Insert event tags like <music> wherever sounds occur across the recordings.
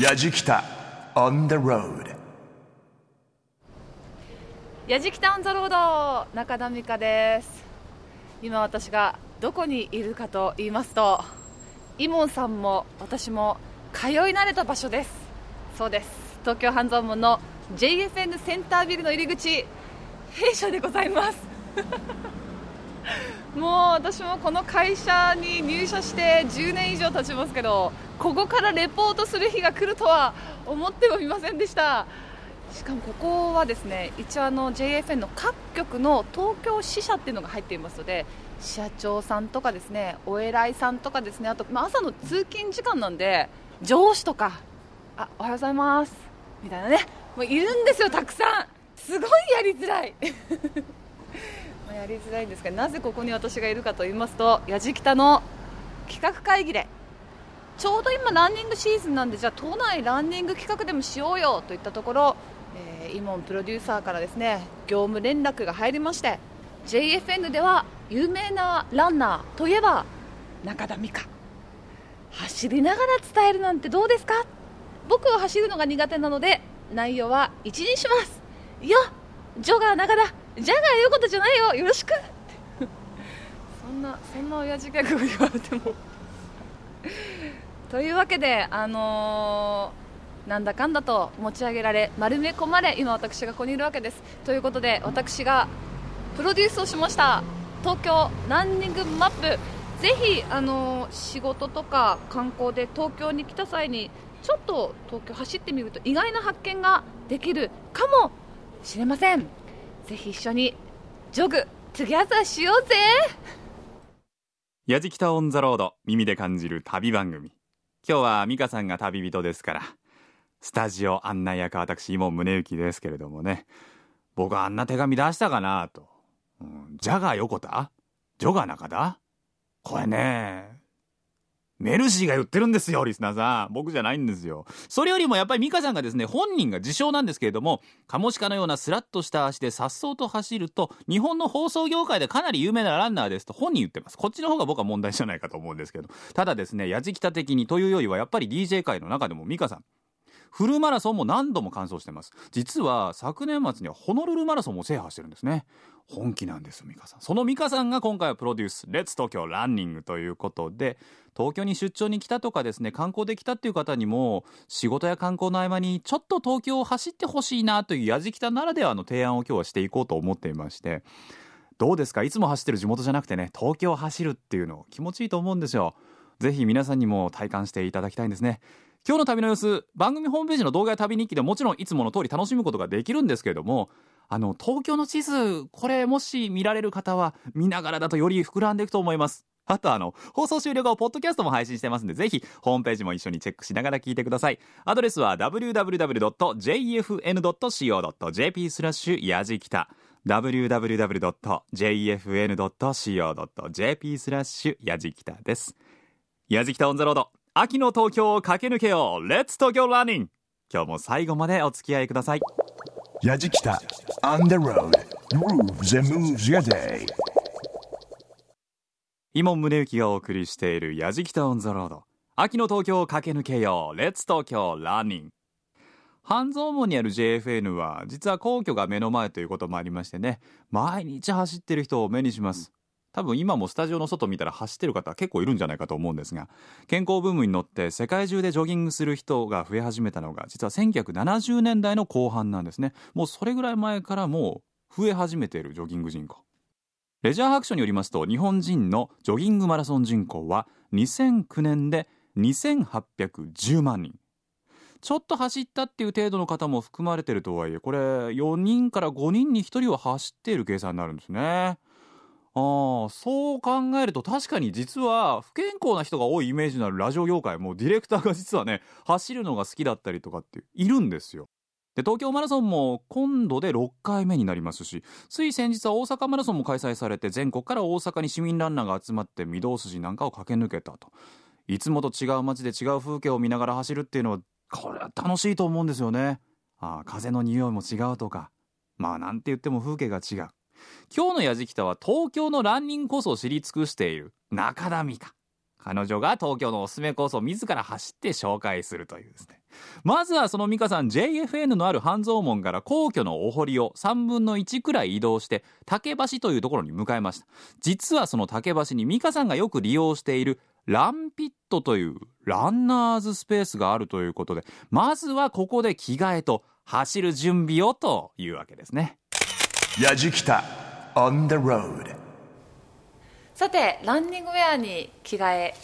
やじきた on the road. やじきたオンザロード中田美香です。今私がどこにいるかと言いますとイモンさんも私も通い慣れた場所です。そうです。東京半蔵門の JFN センタービルの入り口弊社でございます。<laughs> もう私もこの会社に入社して10年以上経ちますけどここからレポートする日が来るとは思ってもみませんでした。しかもここはですね一応あの JFN の各局の東京支社っていうのが入っていますので社長さんとかですねお偉いさんとかですねあと、まあ、朝の通勤時間なんで上司とかあおはようございますみたいなねもういるんですよたくさん。すごいやりづらい。<laughs> やりづらいんですがなぜここに私がいるかと言いますとやじきたの企画会議でちょうど今ランニングシーズンなんでじゃあ都内ランニング企画でもしようよといったところ、えー、イモンプロデューサーからですね業務連絡が入りまして JFN では有名なランナーといえば中田美香。走りながら伝えるなんてどうですか？僕は走るのが苦手なので内容は1にします。いやジョガー中田。ジャガー言うことじゃないよ。よろしく。<laughs> そんなそんな親父ギャグを言われても。というわけであのー、なんだかんだと持ち上げられ丸め込まれ今私がここにいるわけです。ということで私がプロデュースをしました東京ランニングマップ。ぜひあのー、仕事とか観光で東京に来た際にちょっと東京走ってみると意外な発見ができるかもしれません。ぜひ一緒に jog together しようぜ。やじきた on the road 耳で感じる旅番組。今日は美香さんが旅人ですからスタジオ案内役私今宗行ですけれどもね。僕あんな手紙出したかなと、うん、ジャガー横田？ジョガー中田？これねメルシーが言ってるんですよ、リスナーさん。僕じゃないんですよ。それよりもやっぱり美香さんがですね、本人が自称なんですけれども、カモシカのようなスラッとした足で颯爽と走ると、日本の放送業界でかなり有名なランナーですと本人言ってます。こっちの方が僕は問題じゃないかと思うんですけど。ただですね、やじきた的にというよりはやっぱり DJ 界の中でもミカさん、フルマラソンも何度も完走してます。実は昨年末にはホノルルマラソンも制覇してるんですね。本気なんです美香さん。その美香さんが今回はプロデュース「レッツ東京ランニング」ということで東京に出張に来たとかですね観光で来たっていう方にも仕事や観光の合間にちょっと東京を走ってほしいなというやじきたならではの提案を今日はしていこうと思っていまして。どうですか？いつも走ってる地元じゃなくてね東京を走るっていうの気持ちいいと思うんですよ。ぜひ皆さんにも体感していただきたいんですね。今日の旅の様子番組ホームページの動画や旅日記でもちろんいつもの通り楽しむことができるんですけれどもあの東京の地図これもし見られる方は見ながらだとより膨らんでいくと思います。あとあの放送終了後ポッドキャストも配信してますんでぜひホームページも一緒にチェックしながら聞いてください。アドレスは www.jfn.co.jp スラッシュやじきた。www.jfn.co.jp スラッシュやじきたです。やじきた on the road。秋の東京を駆け抜けよう。 Let's 東京ランニング今日も最後までお付き合いください。やじきた on the road. Grooves and moves your day. 今宗行がお送りしているやじきた on the road。秋の東京を駆け抜けよう。 Let's 東京ランニング半蔵門にある JFN は実は皇居が目の前ということもありましてね。毎日走ってる人を目にします多分今もスタジオの外見たら走ってる方結構いるんじゃないかと思うんですが健康ブームに乗って世界中でジョギングする人が増え始めたのが実は1970年代の後半なんですね。もうそれぐらい前からもう増え始めているジョギング人口。レジャー白書によりますと日本人のジョギングマラソン人口は2009年で2810万人。ちょっと走ったっていう程度の方も含まれてるとはいえこれ4人から5人に1人は走っている計算になるんですね。ああそう考えると確かに実は不健康な人が多いイメージのあるラジオ業界もディレクターが実はね <laughs> 走るのが好きだったりとかっているんですよ。で東京マラソンも今度で6回目になりますしつい先日は大阪マラソンも開催されて全国から大阪に市民ランナーが集まって御堂筋なんかを駆け抜けたといつもと違う街で違う風景を見ながら走るっていうのはこれは楽しいと思うんですよね。ああ風の匂いも違うとかまあなんて言っても風景が違う。今日のやじきたは東京のランニングコースを知り尽くしている中田美香。彼女が東京のおすすめコースを自ら走って紹介するというですね。まずはその美香さん JFN のある半蔵門から皇居のお堀を3分の1くらい移動して竹橋というところに向かいました。実はその竹橋に美香さんがよく利用しているランピットというランナーズスペースがあるということでまずはここで着替えと走る準備をというわけですね。Yajikita on the road. さてランニングウェアに着替え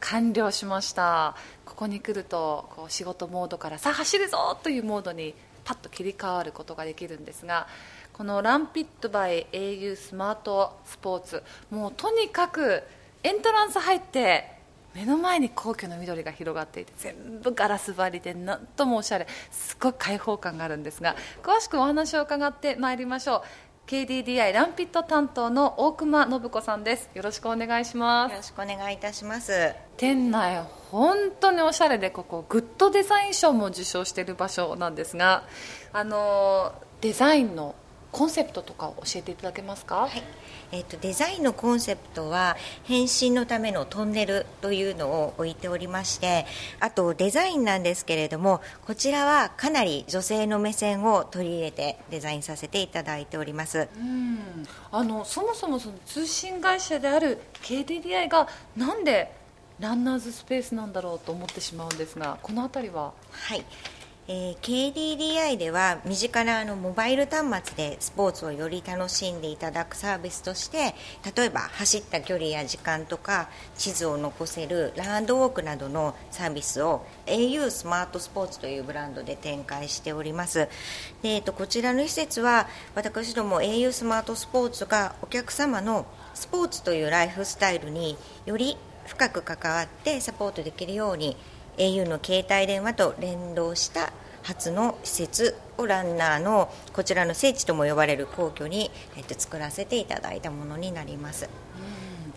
完了しましたここに来るとこう仕事モードからさあ走るぞというモードにパッと切り替わることができるんですがこのランピットバイ au スマートスポーツもうとにかくエントランス入って目の前に皇居の緑が広がっていて全部ガラス張りでなんともおしゃれ。すごい開放感があるんですが詳しくお話を伺ってまいりましょう。KDDI ランピット担当の大熊信子さんです。よろしくお願いしまよすろしくお願いいたします。店内本当におしゃれでここグッドデザイン賞も受賞している場所なんですがあのデザインのコンセプトとかを教えていただけますか、はい。えっとデザインのコンセプトは変身のためのトンネルというのを置いておりましてあとデザインなんですけれどもこちらはかなり女性の目線を取り入れてデザインさせていただいております。うん。あのそもそもその通信会社である KDDI がなんでランナーズスペースなんだろうと思ってしまうんですがこの辺りは？はいえー KDDI では身近なあのモバイル端末でスポーツをより楽しんでいただくサービスとして例えば走った距離や時間とか地図を残せるランドウォークなどのサービスを au スマートスポーツというブランドで展開しております。で、えーとこちらの施設は私ども au スマートスポーツがお客様のスポーツというライフスタイルにより深く関わってサポートできるように au の携帯電話と連動した初の施設をランナーのこちらの聖地とも呼ばれる皇居に、えっと、作らせていただいたものになります。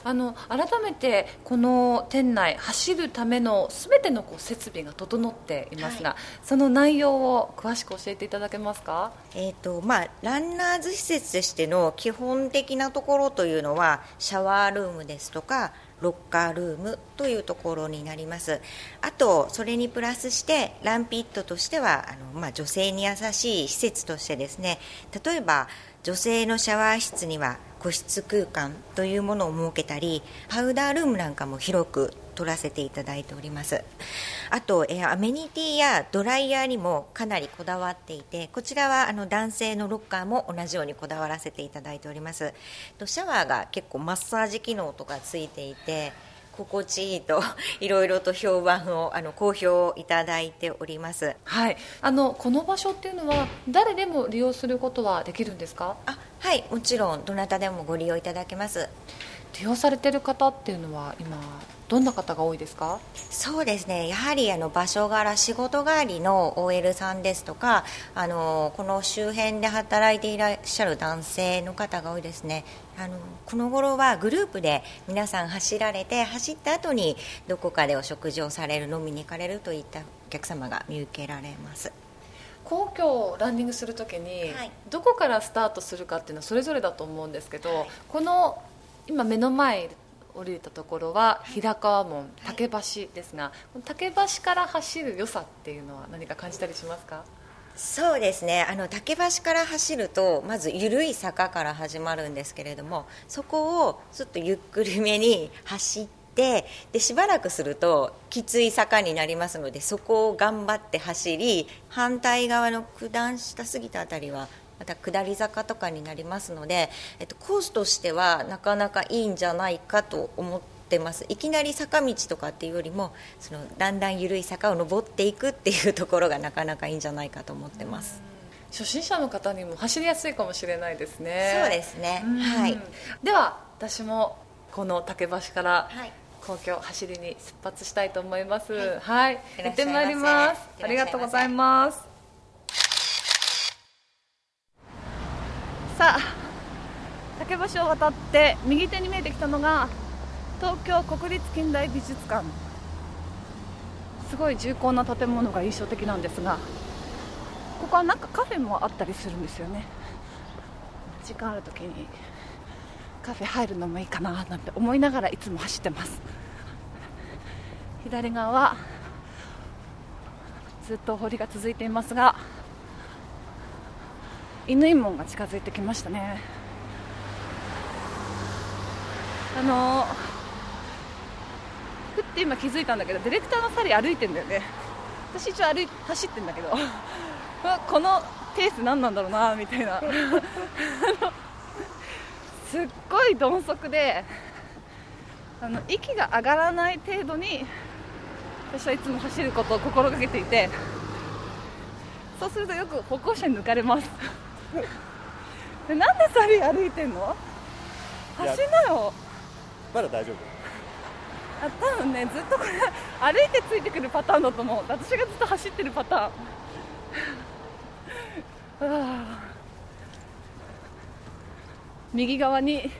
あの改めてこの店内走るためのすべてのこう設備が整っていますが、その内容を詳しく教えていただけますか？えーとまあ、ランナーズ施設としての基本的なところというのはシャワールームですとかロッカールームというところになります。あとそれにプラスしてランピットとしてはあの、まあ、女性に優しい施設としてですね例えば女性のシャワー室には個室空間というものを設けたりパウダールームなんかも広く取らせていただいております。あと、えーアメニティやドライヤーにもかなりこだわっていてこちらはあの男性のロッカーも同じようにこだわらせていただいております。とシャワーが結構マッサージ機能とかついていて心地いいと <laughs> いろいろと評判をあの好評いただいております。はい。あのこの場所っていうのは誰でも利用することはできるんですか？あはい。もちろんどなたでもご利用いただけます。利用されてる方っていうのは今どんな方が多いですか？そうですね。やはりあの場所柄仕事帰りの OL さんですとかあのこの周辺で働いていらっしゃる男性の方が多いですね。あのこの頃はグループで皆さん走られて走った後にどこかでお食事をされる飲みに行かれるといったお客様が見受けられます。皇居をランニングするときに、はい。どこからスタートするかっていうのはそれぞれだと思うんですけど、はいこの今目の前降りたところは平川門竹橋ですが、この竹橋から走る良さっていうのは何か感じたりしますか？そうですね。あの竹橋から走るとまず緩い坂から始まるんですけれどもそこをちょっとゆっくりめに走ってでしばらくするときつい坂になりますのでそこを頑張って走り反対側の九段下過ぎたあたりはまた下り坂とかになりますので、えっと、コースとしてはなかなかいいんじゃないかと思ってます。いきなり坂道とかっていうよりもそのだんだん緩い坂を登っていくっていうところがなかなかいいんじゃないかと思ってます、初心者の方にも走りやすいかもしれないですね。そうですね。うん。はい。では私もこの竹橋からはい。皇居走りに出発したいと思います。はい。はい、い行らってまいります。いありがとうございますさあ竹橋を渡って右手に見えてきたのが東京国立近代美術館。すごい重厚な建物が印象的なんですがここはなんかカフェもあったりするんですよね。時間ある時にカフェ入るのもいいかななんて思いながらいつも走ってます。左側ずっと堀が続いていますが乾門が近づいてきましたね。あのふって今気づいたんだけどディレクターのサリ歩いてんだよね。私一応歩い走ってんだけどこのペース何なんだろうなみたいな。<laughs> すっごい鈍足であの息が上がらない程度に私はいつも走ることを心がけていてそうするとよく歩行者に抜かれます。<laughs> なんでサリー歩いてんの？走んなよ。まだ大丈夫。あ多分ねずっとこれ歩いてついてくるパターンだと思う。私がずっと走ってるパターン。<laughs> 右側に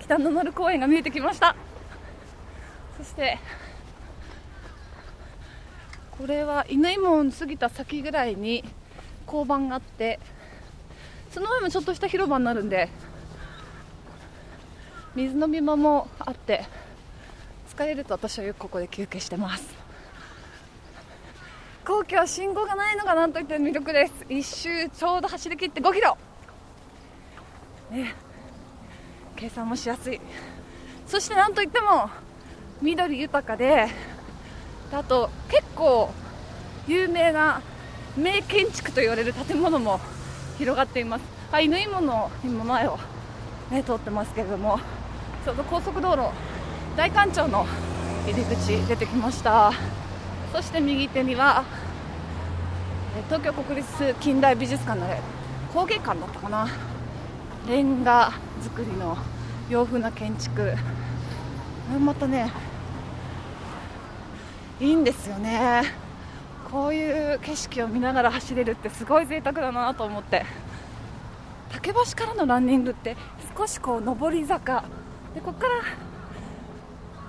北野丸公園が見えてきました。そしてこれは乾門過ぎた先ぐらいに交番があってその上もちょっとした広場になるんで水飲み場もあって疲れると私はよくここで休憩してます。皇居は信号がないのがなんといっても魅力です。一周ちょうど走り切って5キロ。ね。計算もしやすい。そしてなんといっても緑豊かであと結構有名な名建築と言われる建物も広がっています。あ犬芋の今前を、ね、通ってますけれどもちょうど高速道路大官庁の入り口出てきました。そして右手には東京国立近代美術館の工芸館だったかな。レンガ造りの洋風な建築。またねいいんですよね。こういう景色を見ながら走れるってすごい贅沢だなと思って。竹橋からのランニングって少しこう上り坂。でここから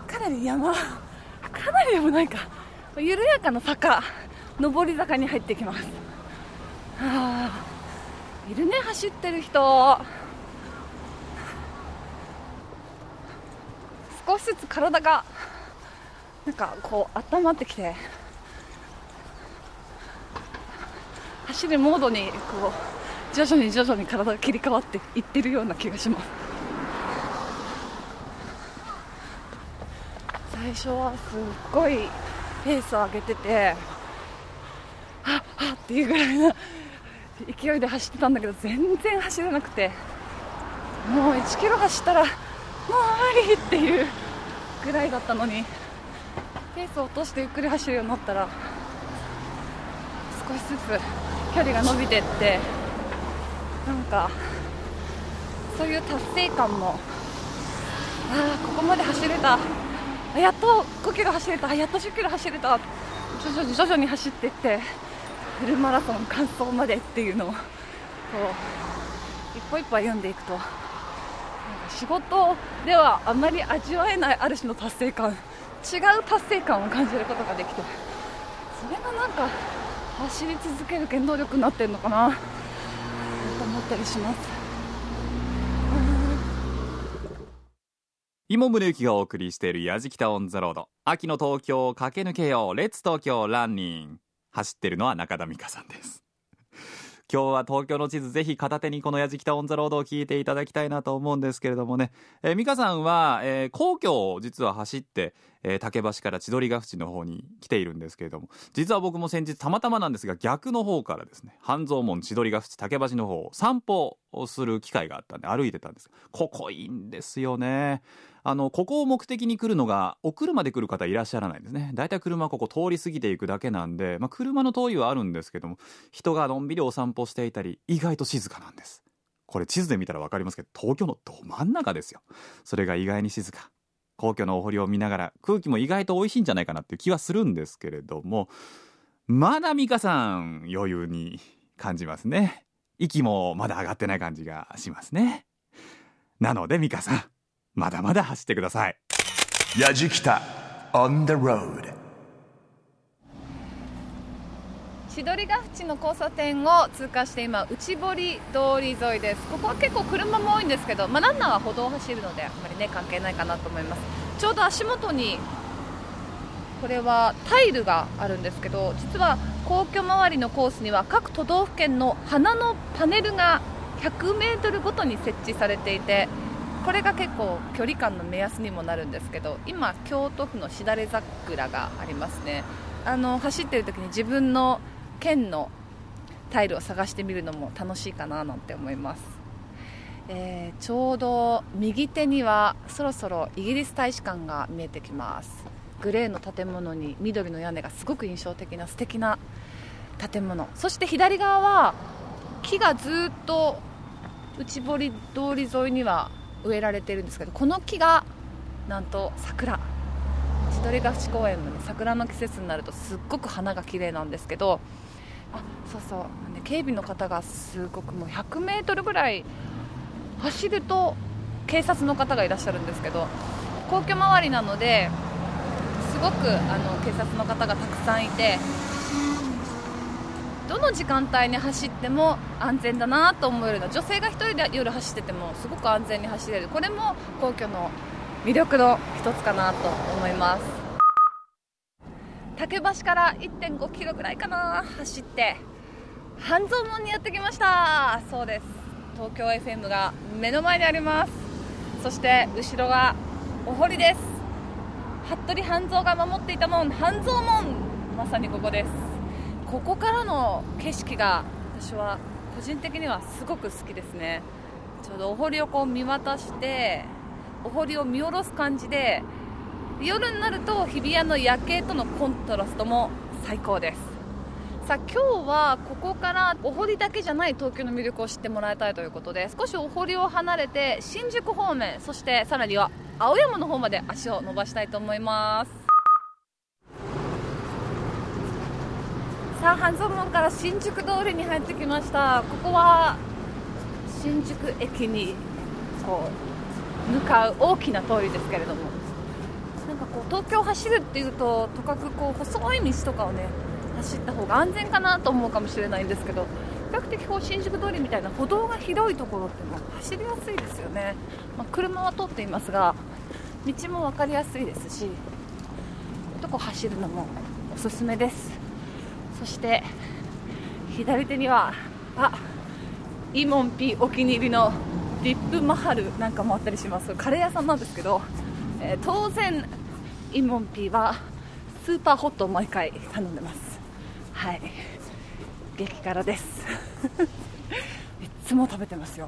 かなり山かなりでもないか。緩やかな坂。上り坂に入ってきます。はあいるね走ってる人。少しずつ体がなんかこう温まってきて。走るモードにこう徐々に徐々に体が切り替わっていってるような気がします。最初はすっごいペースを上げててはっはっっていうぐらいの勢いで走ってたんだけど全然走れなくてもう1キロ走ったらもう無理っていうぐらいだったのにペースを落としてゆっくり走るようになったら少しずつ距離が伸びてってなんかそういう達成感もああここまで走れた。やっと5キロ走れた。やっと10キロ走れた。徐々に徐々に走っていってフルマラソン完走までっていうのをこう一歩一歩歩んでいくとなんか仕事ではあまり味わえないある種の達成感。違う達成感を感じることができてそれがなんか走り続ける原動力になってるのかな。と思ったりします。今宗行がお送りしている「やじきた on the road」秋の東京を駆け抜けよう。 Let's 東京ランニング走ってるのは中田美香さんです。今日は東京の地図ぜひ片手にこの「やじきたオン・ザ・ロード」を聞いていただきたいなと思うんですけれどもね、えー、美香さんは、えー、皇居を実は走ってえー、竹橋から千鳥ヶ淵の方に来ているんですけれども実は僕も先日たまたまなんですが逆の方からですね半蔵門千鳥ヶ淵竹橋の方を散歩をする機会があったんで歩いてたんです。ここいいんですよね。あのここを目的に来るのがお車で来る方いらっしゃらないんですね。だいたい車ここ通り過ぎていくだけなんで、まあ、車の通りはあるんですけども人がのんびりお散歩していたり意外と静かなんです。これ地図で見たら分かりますけど東京のど真ん中ですよ。それが意外に静か。皇居のお堀を見ながら空気も意外と美味しいんじゃないかなって気はするんですけれどもまだ美香さん余裕に感じますね。息もまだ上がってない感じがしますね。なので美香さんまだまだ走ってください。やじきた on the road 千鳥ヶ淵の交差点を通過して今内堀通り沿いです。ここは結構車も多いんですけど、まあ、ランナーは歩道を走るのであんまりね関係ないかなと思います。ちょうど足元にこれはタイルがあるんですけど実は皇居周りのコースには各都道府県の花のパネルが 100m ごとに設置されていてこれが結構距離感の目安にもなるんですけど今、京都府のしだれ桜がありますね。あの走ってる時に自分の県のタイルを探してみるのも楽しいかななんて思います、えー、ちょうど右手にはそろそろイギリス大使館が見えてきます。グレーの建物に緑の屋根がすごく印象的な素敵な建物。そして左側は木がずっと内堀通り沿いには植えられてるんですけどこの木がなんと桜。千鳥ヶ淵公園の、ね、桜の季節になるとすっごく花が綺麗なんですけどあそうそう、ね、警備の方がすごくもう 100m ぐらい走ると警察の方がいらっしゃるんですけど皇居周りなのですごくあの警察の方がたくさんいてどの時間帯に走っても安全だなと思えるの？女性が1人で夜走っててもすごく安全に走れる。これも皇居の魅力の一つかなと思います。竹橋から1.5キロぐらいかな。走って半蔵門にやってきました。そうです。東京 FM が目の前にあります。そして後ろがお堀です。服部半蔵が守っていた門。半蔵門。まさにここです。ここからの景色が私は個人的にはすごく好きですね。ちょうどお堀をこう見渡してお堀を見下ろす感じで夜になると日比谷の夜景とのコントラストも最高です。さあ今日はここからお堀だけじゃない東京の魅力を知ってもらいたいということで少しお堀を離れて新宿方面そしてさらには青山の方まで足を伸ばしたいと思います。さあ半蔵門から新宿通りに入ってきました。ここは新宿駅にこう向かう大きな通りですけれども。なんかこう東京を走るっていうととかくこう細い道とかをね走った方が安全かなと思うかもしれないんですけど比較的こう新宿通りみたいな歩道が広いところっていうのは走りやすいですよね、まあ、車は通っていますが道も分かりやすいですしどこ走るのもおすすめです。そして左手にはあイモンピお気に入りのディップマハルなんかもあったりします。カレー屋さんなんですけど、えー、当然イモンピはスーパーホットを毎回頼んでます。はい。激辛です。<laughs> いつも食べてますよ。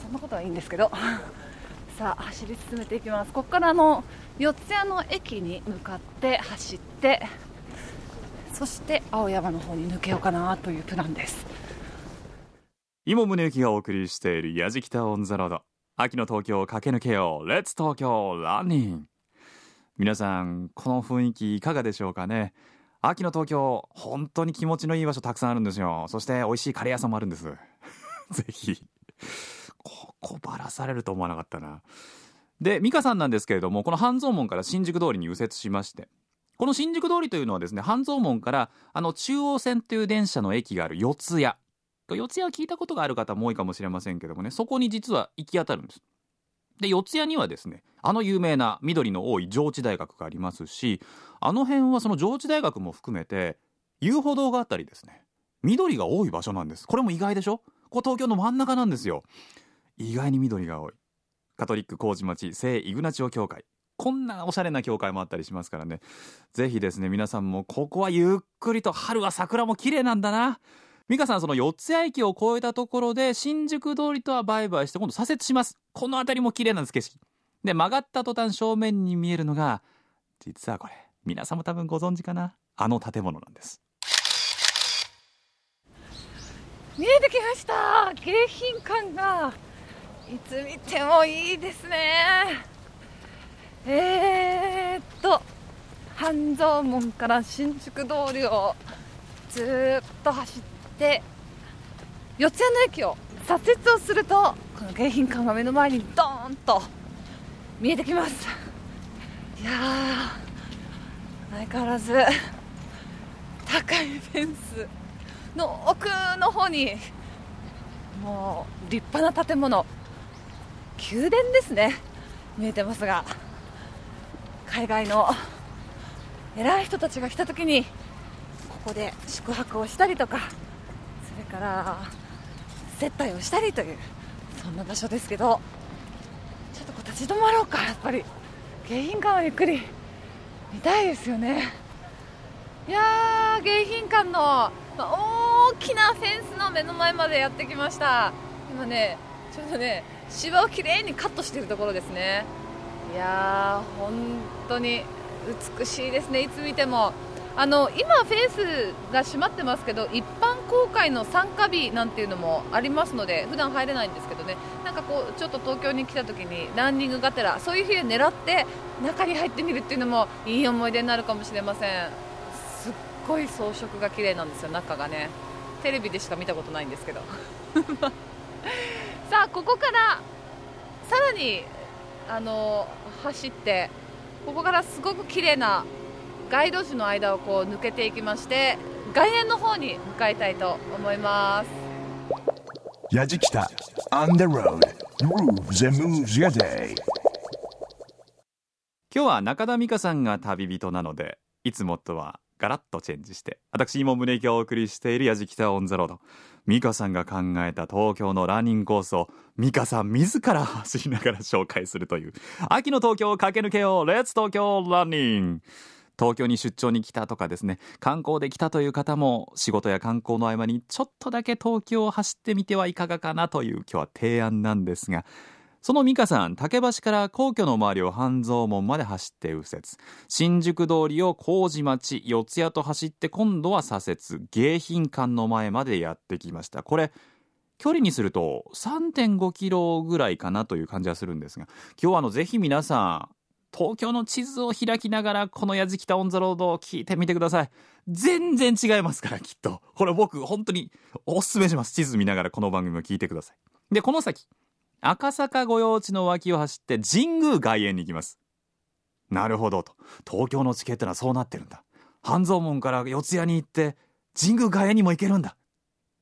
そんなことはいいんですけど。<laughs> さあ走り進めていきます。ここからの四谷の駅に向かって走ってそして青山の方に抜けようかなというプランです。今宗行がお送りしているやじきたオンザロード。秋の東京を駆け抜けよう。レッツ東京ランニング皆さんこの雰囲気いかがでしょうかね。秋の東京本当に気持ちのいい場所たくさんあるんですよ。そして美味しいカレー屋さんもあるんです。<laughs> ぜひ。ここばらされると思わなかったな。で美香さんなんですけれどもこの半蔵門から新宿通りに右折しまして。この新宿通りというのはですね半蔵門からあの中央線という電車の駅がある四谷。四谷は聞いたことがある方も多いかもしれませんけどもねそこに実は行き当たるんです。で四谷にはですねあの有名な緑の多い上智大学がありますしあの辺はその上智大学も含めて遊歩道があったりですね緑が多い場所なんです。これも意外でしょ？ここ東京の真ん中なんですよ。意外に緑が多い。カトリック麹町聖イグナチオ教会。こんなおしゃれな教会もあったりしますからね。ぜひですね皆さんもここはゆっくりと春は桜も綺麗なんだな。美香さんその四ツ谷駅を越えたところで新宿通りとはバイバイして今度左折します。この辺りも綺麗なんです景色。で曲がった途端正面に見えるのが実はこれ。皆さんも多分ご存知かな。あの建物なんです。見えてきました。迎賓館が。いつ見てもいいですね。えー、っと半蔵門から新宿通りをずっと走って四谷の駅を左折をするとこの迎賓館が目の前にドーンと見えてきます。いや相変わらず高いフェンスの奥の方にもう立派な建物。宮殿ですね。見えてますが。海外の偉い人たちが来た時にここで宿泊をしたりとかそれから接待をしたりというそんな場所ですけどちょっとこう立ち止まろうかやっぱり。迎賓館をゆっくり見たいですよね。いやー迎賓館の大きなフェンスの目の前までやってきました。今ねちょうどね芝をきれいにカットしているところですね。いやー本当に美しいですねいつ見ても。あの今、フェンスが閉まってますけど一般公開の参加日なんていうのもありますので普段入れないんですけどね。なんかこうちょっと東京に来た時にランニングがてらそういう日で狙って中に入ってみるっていうのもいい思い出になるかもしれません。すっごい装飾が綺麗なんですよ中がね。テレビでしか見たことないんですけど。<laughs> さあここからさらにあの走ってここからすごく綺麗な街路樹の間をこう抜けていきまして外苑の方に向かいたいと思います。やじきた。On the road. Grooves and moves your day. 今日は中田美香さんが旅人なのでいつもとはガラッとチェンジして私今宗行をお送りしているやじきたオンザロード美香さんが考えた東京のランニングコースを美香さん自ら走りながら紹介するという。秋の東京を駆け抜けよう。レッツ東京ランニング東京に出張に来たとかですね観光で来たという方も仕事や観光の合間にちょっとだけ東京を走ってみてはいかがかなという今日は提案なんですがその美香さん竹橋から皇居の周りを半蔵門まで走って右折。新宿通りを麹町四谷と走って今度は左折。迎賓館の前までやってきました。これ距離にすると3.5キロぐらいかなという感じはするんですが今日はあのぜひ皆さん東京の地図を開きながらこのやじきたオンザロードを聞いてみてください。全然違いますからきっと。これ僕本当におすすめします。地図見ながらこの番組を聞いてください。でこの先赤坂御用地の脇を走って神宮外苑に行きます。なるほどと。東京の地形ってのはそうなってるんだ。半蔵門から四谷に行って神宮外苑にも行けるんだ。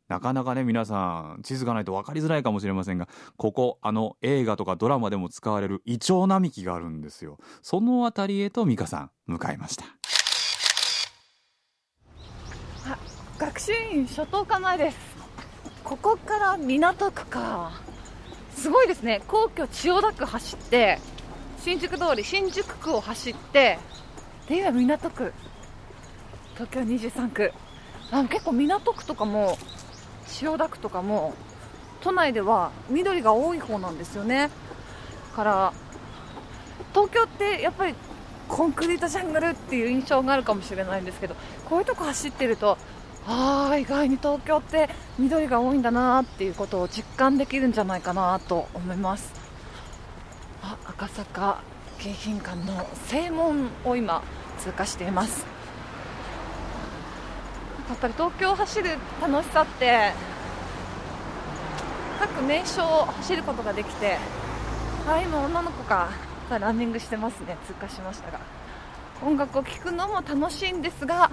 なかなかね皆さん地図がないと分かりづらいかもしれませんがここあの映画とかドラマでも使われるイチョウ並木があるんですよ。その辺りへと美香さん向かいました。あ学習院初等科前です。ここから港区か。すごいですね。皇居千代田区走って新宿通り新宿区を走ってで今港区。東京23区。あ結構港区とかも千代田区とかも都内では緑が多い方なんですよね。から東京ってやっぱりコンクリートジャングルっていう印象があるかもしれないんですけどこういうとこ走ってるとああ意外に東京って緑が多いんだなっていうことを実感できるんじゃないかなと思います。あ赤坂迎賓館の正門を今通過しています。やっぱり東京を走る楽しさって各名所を走ることができてあ今女の子がランニングしてますね。通過しましたが。音楽を聴くのも楽しいんですが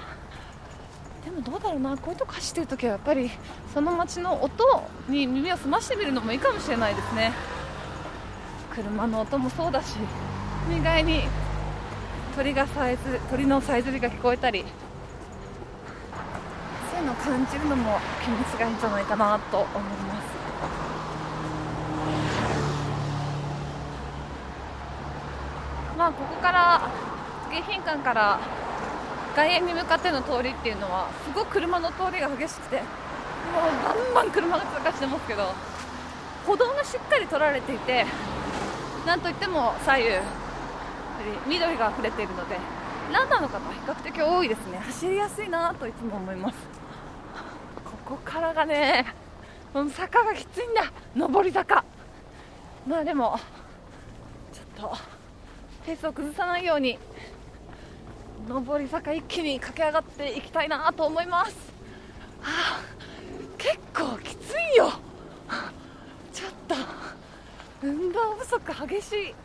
でもどうだろうなこういうとこ走ってる時はやっぱりその街の音に耳を澄ましてみるのもいいかもしれないですね。車の音もそうだし意外に鳥がさえず鳥のさえずりが聞こえたりそういうのを感じるのも気持ちがいいんじゃないかなと思います。まあここから迎賓館から外苑に向かっての通りっていうのはすごく車の通りが激しくてもうバンバン車が通過してますけど歩道がしっかり取られていてなんといっても左右緑が溢れているのでランナーの方は比較的多いですね。走りやすいなといつも思います。ここからがね坂がきついんだ。上り坂。まあでもちょっとペースを崩さないように上り坂一気に駆け上がっていきたいなと思います、はあ、結構きついよ。ちょっと運動不足激しい。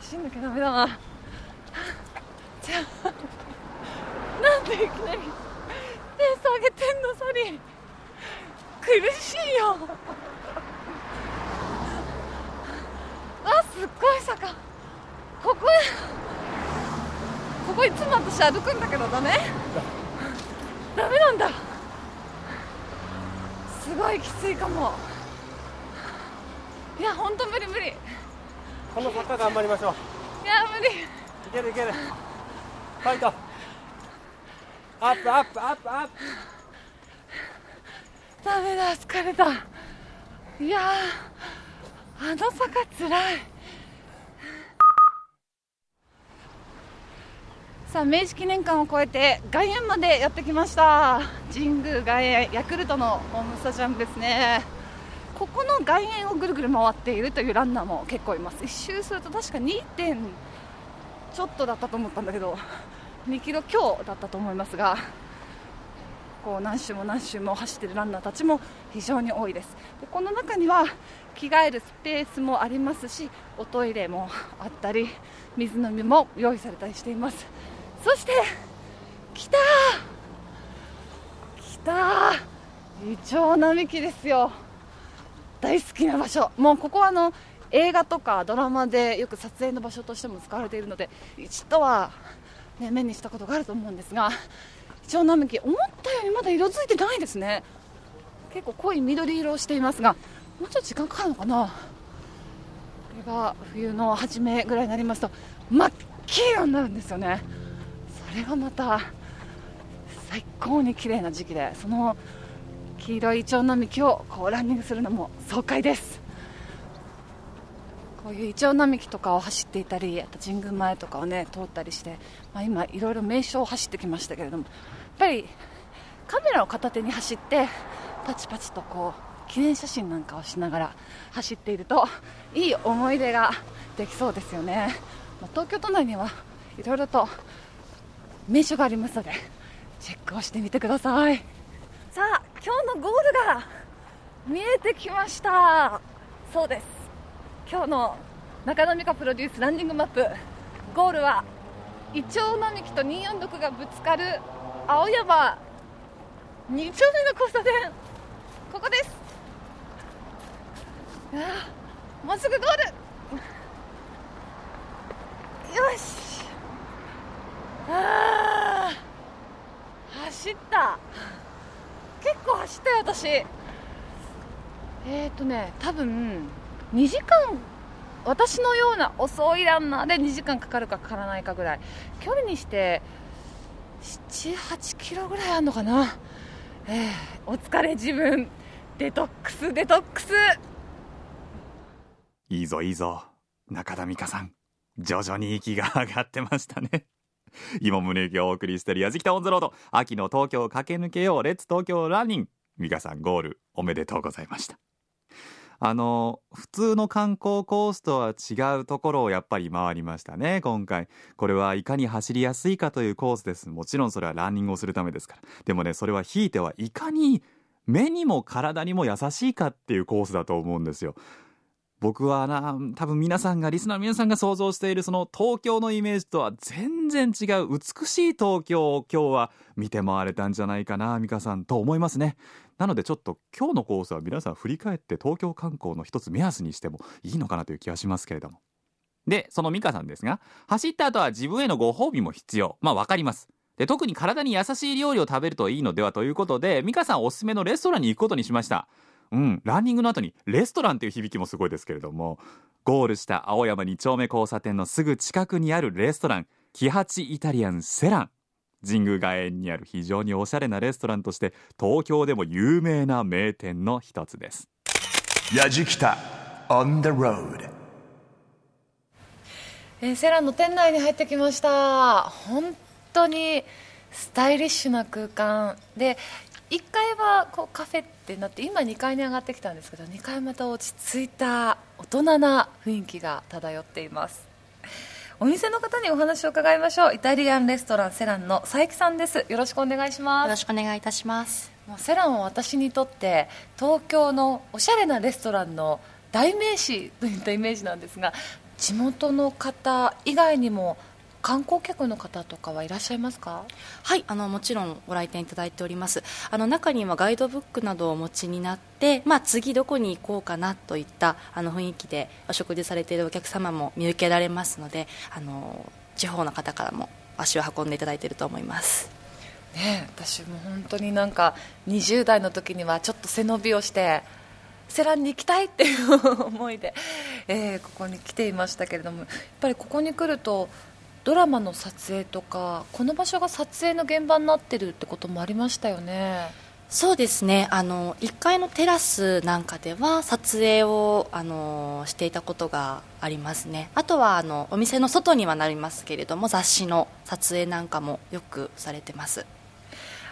走んなきゃダメだな。じゃあなんでいきなりペース上げてんの？ソリ。苦しいよ。あすっごい坂。ここここいつも私歩くんだけどダメダメなんだ。すごいきついかも。いや本当無理無理。この坂頑張りましょう。いや無理。いけるいける。ファイト。アップアップアップアップ。ダメだ疲れた。いやあの坂つらい。さあ明治記念館を越えて外苑までやってきました。神宮外苑ヤクルトのホームスタジアムですね。ここの外苑をぐるぐる回っているというランナーも結構います。一周すると確か2点ちょっとだったと思ったんだけど2キロ強だったと思いますがこう何周も何周も走っているランナーたちも非常に多いです。でこの中には着替えるスペースもありますしおトイレもあったり水飲みも用意されたりしています。そして来た来たイチョウ並木ですよ。大好きな場所。もうここはあの映画とかドラマでよく撮影の場所としても使われているので一度は、ね、目にしたことがあると思うんですがイチョウ並木思ったよりまだ色づいてないですね。結構濃い緑色をしていますがもうちょっと時間かかるのかな。これが冬の初めぐらいになりますと真っ黄色になるんですよね。れがまた最高に綺麗な時期でその黄色いイチョウ並木をこうランニングするのも爽快です。こういうイチョウ並木とかを走っていたりあと神宮前とかをね通ったりして、まあ、今いろいろ名所を走ってきましたけれどもやっぱりカメラを片手に走ってパチパチとこう記念写真なんかをしながら走っているといい思い出ができそうですよね、まあ、東京都内にはいろいろと名所がありますのでチェックをしてみてください。さあ今日のゴールが見えてきました。そうです。今日の中野美香プロデュースランニングマップ。ゴールはイチョウ並木と246がぶつかる青山。2丁目の交差点。ここです。もうすぐゴール。よし。あ走った。結構走ったよ私。えっ、ー、とね多分2時間私のような遅いランナーで2時間かかるかかからないかぐらい。距離にして78キロぐらいあるのかな、えー、お疲れ自分。デトックスデトックス。いいぞいいぞ。中田美香さん徐々に息が上がってましたね。今宗行がお送りしているやじきたオンザロード。秋の東京駆け抜けよう。レッツ東京ランニング。美香さんゴールおめでとうございました。あの普通の観光コースとは違うところをやっぱり回りましたね今回。これはいかに走りやすいかというコースです。もちろんそれはランニングをするためですから。でもねそれはひいてはいかに目にも体にも優しいかっていうコースだと思うんですよ。僕はな多分皆さんがリスナー皆さんが想像しているその東京のイメージとは全然違う美しい東京を今日は見て回れたんじゃないかな美香さんと思いますね。なのでちょっと今日のコースは皆さん振り返って東京観光の一つ目安にしてもいいのかなという気がしますけれども。でその美香さんですが走った後は自分へのご褒美も必要。まあわかります。で特に体に優しい料理を食べるといいのではということで美香さんおすすめのレストランに行くことにしました。うん。ランニングの後にレストランという響きもすごいですけれどもゴールした青山2丁目交差点のすぐ近くにあるレストランキハチイタリアンセラン。神宮外苑にある非常におしゃれなレストランとして東京でも有名な名店の一つです。やじきた on the road. えー、セランの店内に入ってきました。本当にスタイリッシュな空間。で1階はこうカフェってなって今2階に上がってきたんですけど2階また落ち着いた大人な雰囲気が漂っています。お店の方にお話を伺いましょう。イタリアンレストランセランの佐伯さんです。よろしくお願いします。よろしくお願いいたします。もうセランは私にとって東京のおしゃれなレストランの代名詞といったイメージなんですが地元の方以外にも観光客の方とかはいらっしゃいますか？はいあのもちろんご来店いただいております。あの中にはガイドブックなどをお持ちになって、まあ、次どこに行こうかなといったあの雰囲気でお食事されているお客様も見受けられますのであの地方の方からも足を運んでいただいていると思います。ね私も本当になんか20代の時にはちょっと背伸びをしてセランに行きたいっていう思いで、えーここに来ていましたけれどもやっぱりここに来るとドラマの撮影とかこの場所が撮影の現場になってるってこともありましたよね。そうですね。あの1階のテラスなんかでは撮影をあのしていたことがありますね。あとはあのお店の外にはなりますけれども雑誌の撮影なんかもよくされてます。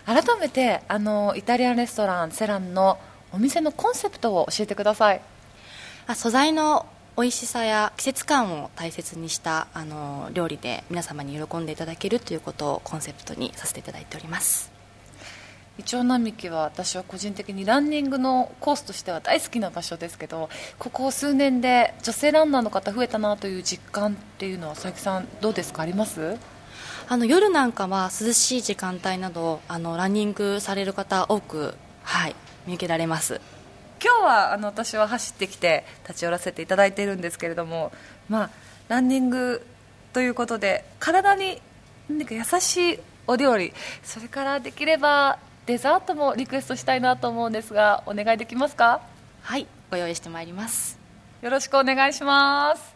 改めてあのイタリアンレストランセランのお店のコンセプトを教えてください。あ素材の美味しさや季節感を大切にしたあの料理で皆様に喜んでいただけるということをコンセプトにさせていただいております。イチョウ並木は私は個人的にランニングのコースとしては大好きな場所ですけどここ数年で女性ランナーの方増えたなという実感っていうのは佐伯さんどうですか？あります？あの夜なんかは涼しい時間帯などあのランニングされる方多く、はい、見受けられます今日はあの私は走ってきて立ち寄らせていただいているんですけれども、まあ、ランニングということで体に何か優しいお料理それからできればデザートもリクエストしたいなと思うんですがお願いできますか？はいご用意してまいります。よろしくお願いします。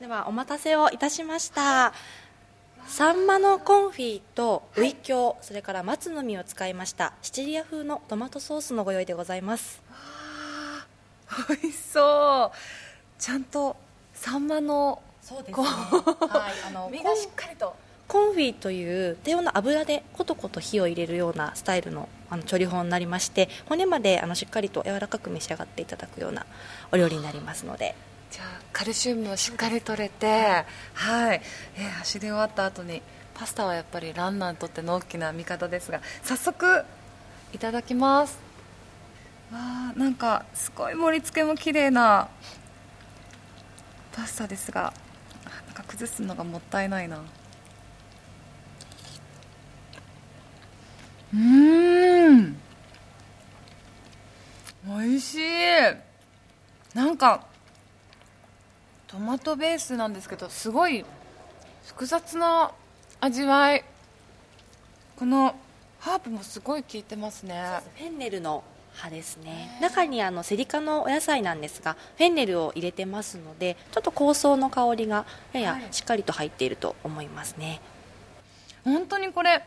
ではお待たせをいたしましたサンマのコンフィとウイキョウそれから松の実を使いましたシチリア風のトマトソースのご用意でございます。美味しそう。ちゃんとサンマのそうですこうはい、あの <laughs> 身がしっかりと。コンフィという低温の油でコトコト火を入れるようなスタイルのあの調理法になりまして骨まであのしっかりと柔らかく召し上がっていただくようなお料理になりますのでじゃあカルシウムをしっかりとれてはい、えー走り終わった後にパスタはやっぱりランナーにとっての大きな味方ですが早速いただきます。わあなんかすごい盛り付けも綺麗なパスタですがあなんか崩すのがもったいないな。うーん。美味しい。なんかトマトベースなんですけどすごい複雑な味わい。このハーブもすごい効いてますね。フェンネルの葉ですね。中にあのセリ科のお野菜なんですがフェンネルを入れてますのでちょっと香草の香りがややしっかりと入っていると思いますね、本当にこれ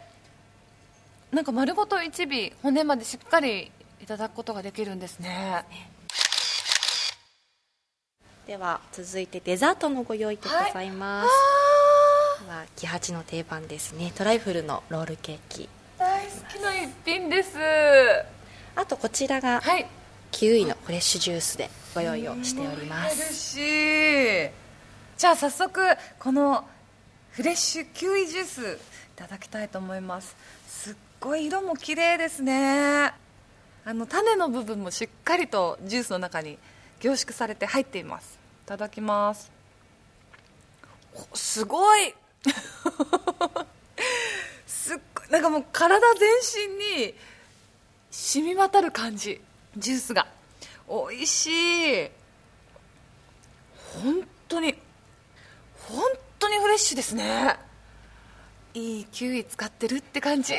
なんか丸ごと一尾骨までしっかりいただくことができるんですねでは続いてデザートのご用意でございます、はキハチの定番ですね。トライフルのロールケーキ。大好きな一品です。あとこちらがはい。キウイのフレッシュジュースでご用意をしております。じゃあ早速このフレッシュキウイジュースいただきたいと思います。すっごい色も綺麗ですね。あの種の部分もしっかりとジュースの中に凝縮されて入っています。いただきます。すごい。<laughs> すっごい。なんかもう体全身に染み渡る感じ。ジュースが。美味しい。本当に。本当にフレッシュですね。いいキウイ使ってるって感じ。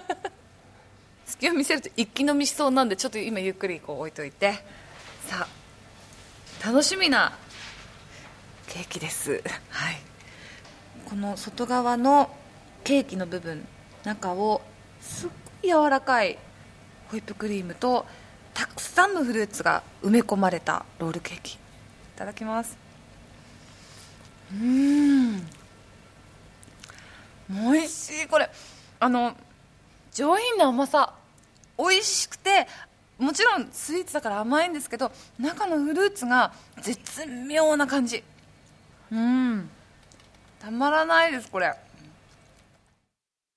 <laughs> 隙を見せると一気飲みしそうなんでちょっと今ゆっくりこう置いといて。さあ。楽しみなケーキです。はい。この外側のケーキの部分中をすっごい柔らかいホイップクリームとたくさんのフルーツが埋め込まれたロールケーキ。いただきます。うーん。美味しいこれ。あの上品な甘さ。美味しくてもちろんスイーツだから甘いんですけど中のフルーツが絶妙な感じ。うん。たまらないですこれ。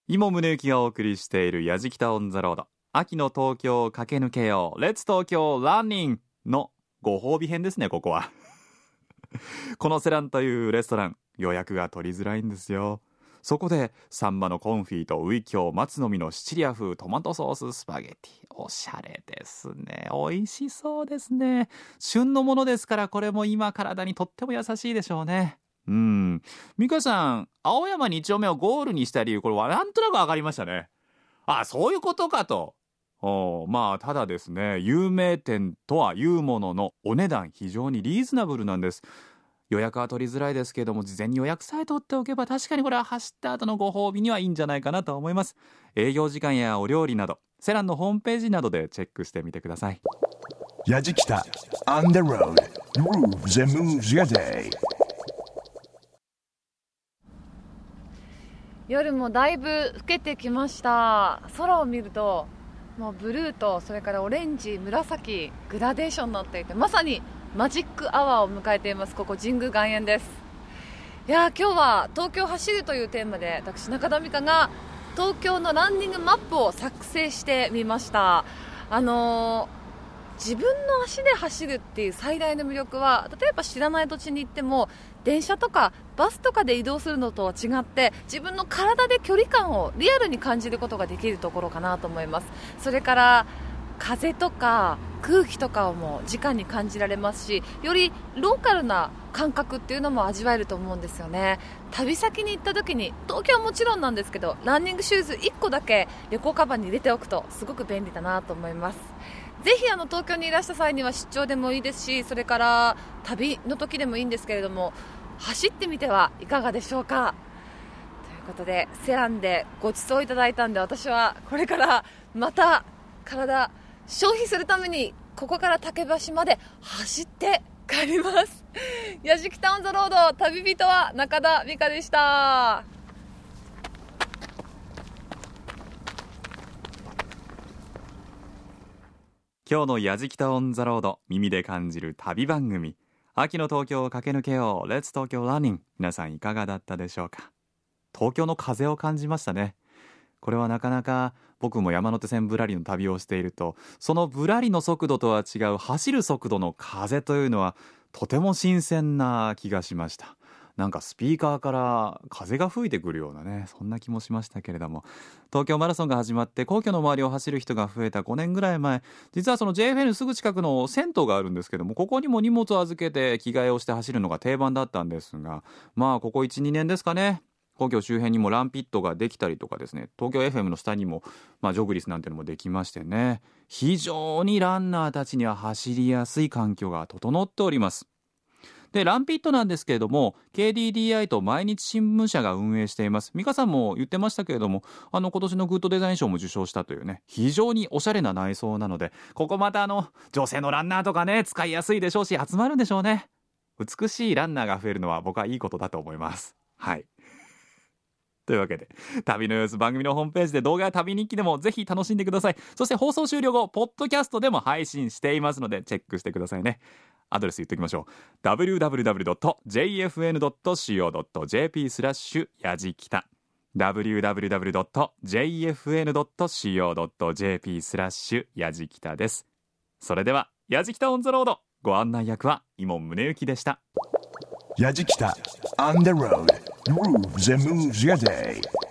今宗行がお送りしている「やじきた on the road」秋の東京を駆け抜けよう「 Let's 東京 running」のご褒美編ですねここは。<laughs> このセランというレストラン予約が取りづらいんですよ。そこでサンマのコンフィとウイキョウ松の実のシチリア風トマトソーススパゲティ。おしゃれですね。美味しそうですね。旬のものですからこれも今体にとっても優しいでしょうね。うん。美香さん青山2丁目をゴールにした理由これはなんとなく分かりましたね。あそういうことかと。おまあただですね有名店とはいうもののお値段非常にリーズナブルなんです。予約は取りづらいですけれども事前に予約さえ取っておけば確かにこれは走った後のご褒美にはいいんじゃないかなと思います。営業時間やお料理などセランのホームページなどでチェックしてみてください。on the road grooves and moves your day. 夜もだいぶ更けてきました。空を見るともうブルーとそれからオレンジ紫グラデーションになっていてまさにマジックアワーを迎えています。ここ神宮外苑です。いやー今日は東京走るというテーマで私中田美香が東京のランニングマップを作成してみました。あのー自分の足で走るっていう最大の魅力は例えば知らない土地に行っても電車とかバスとかで移動するのとは違って自分の体で距離感をリアルに感じることができるところかなと思います。それから風とか空気とかをも直に感じられますしよりローカルな感覚っていうのも味わえると思うんですよね。旅先に行った時に東京はもちろんなんですけどランニングシューズ1個だけ旅行カバンに入れておくとすごく便利だなと思います。ぜひあの東京にいらした際には出張でもいいですしそれから旅の時でもいいんですけれども走ってみてはいかがでしょうか？ということでセランでご馳走いただいたんで私はこれからまた体消費するためにここから竹橋まで走って帰ります。<laughs> 矢敷タウンザロード旅人は中田美香でした。今日のやじきたオンザロード耳で感じる旅番組。秋の東京を駆け抜けよう。レッツ東京ランニング皆さんいかがだったでしょうか？東京の風を感じましたね。これはなかなか僕も山手線ぶらりの旅をしているとそのぶらりの速度とは違う走る速度の風というのはとても新鮮な気がしました。なんかスピーカーから風が吹いてくるようなねそんな気もしましたけれども。東京マラソンが始まって皇居の周りを走る人が増えた5年ぐらい前。実はその JFN すぐ近くの銭湯があるんですけどもここにも荷物を預けて着替えをして走るのが定番だったんですがまあここ12年ですかね。皇居周辺にもランピットができたりとかですね東京 FM の下にも、まあ、ジョグリスなんてのもできましてね。非常にランナーたちには走りやすい環境が整っております。でランピットなんですけれども KDDI と毎日新聞社が運営しています。美香さんも言ってましたけれどもあの今年のグッドデザイン賞も受賞したというね非常におしゃれな内装なのでここまたあの女性のランナーとかね使いやすいでしょうし集まるんでしょうね。美しいランナーが増えるのは僕はいいことだと思います。はい。というわけで旅の様子番組のホームページで動画や旅日記でもぜひ楽しんでください。そして放送終了後ポッドキャストでも配信していますのでチェックしてくださいね。アドレス言っておきましょう。www.jfn.co.jp スラッシュやじきた。www.jfn.co.jp スラッシュやじきたです。それではやじきたオンザロード。ご案内役は伊門宗行でした。Yajikita on the road grooves and moves your day. Eh?